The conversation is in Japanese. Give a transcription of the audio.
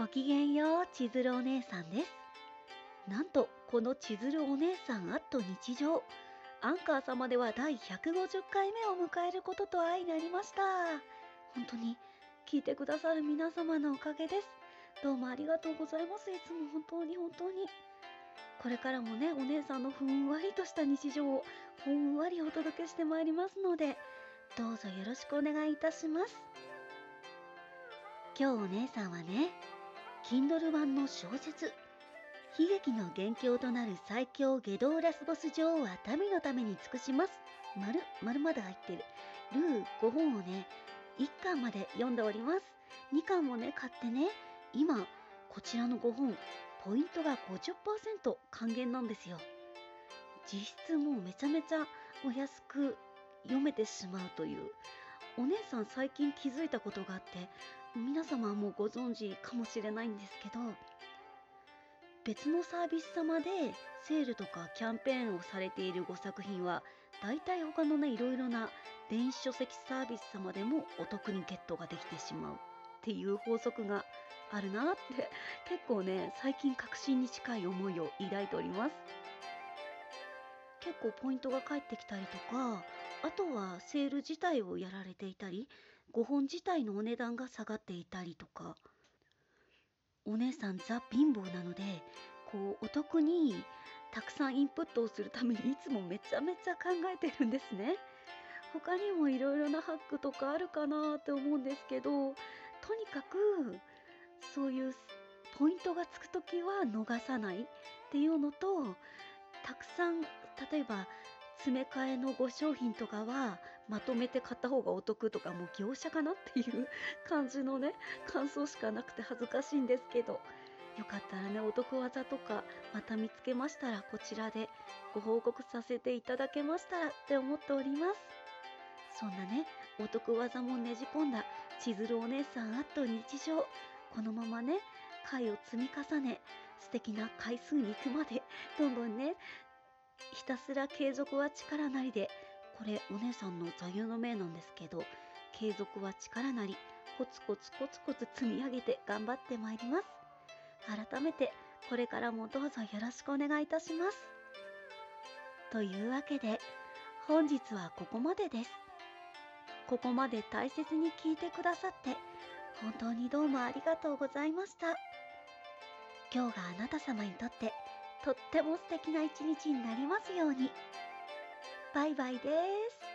ごきげんよう千鶴お姉さんです。なんとこの千鶴お姉さんあっと日常。アンカー様では第150回目を迎えることと相なりました。本当に聞いてくださる皆様のおかげです。どうもありがとうございます。いつも本当に本当に。これからもねお姉さんのふんわりとした日常をほんわりお届けしてまいりますのでどうぞよろしくお願いいたします。今日お姉さんはね Kindle 版の小説。悲劇の元凶となる最強下道ラスボス女王は民のために尽くします。丸丸まで入ってる。ルー5本をね1巻まで読んでおります。2巻もね買ってね。今こちらの5本ポイントが50%還元なんですよ。実質もうめちゃめちゃお安く読めてしまうという。お姉さん最近気づいたことがあって皆様はもうご存知かもしれないんですけど別のサービス様でセールとかキャンペーンをされているご作品は大体他のねいろいろな電子書籍サービス様でもお得にゲットができてしまうっていう法則があるなって結構ね最近確信に近い思いを抱いております。結構ポイントが返ってきたりとかあとはセール自体をやられていたり5本自体のお値段が下がっていたりとか。お姉さんザ貧乏なのでこうお得にたくさんインプットをするためにいつもめちゃめちゃ考えてるんですね。他にもいろいろなハックとかあるかなって思うんですけどとにかくそういうポイントがつく時は逃さないっていうのとたくさん例えば詰め替えの5商品とかはまとめて買った方がお得とかもう業者かなっていう感じのね感想しかなくて恥ずかしいんですけど。よかったらねお得技とかまた見つけましたらこちらでご報告させていただけましたらって思っております。そんなねお得技もねじ込んだ千鶴お姉さんあと日常。このままね回を積み重ね素敵な回数に行くまでどんどんねひたすら継続は力なりでこれお姉さんの座右の銘なんですけど継続は力なりコツコツコツコツ積み上げて頑張ってまいります。改めてこれからもどうぞよろしくお願いいたします。というわけで本日はここまでです。ここまで大切に聞いてくださって本当にどうもありがとうございました。今日があなた様にとってとっても素敵な一日になりますように。バイバイです。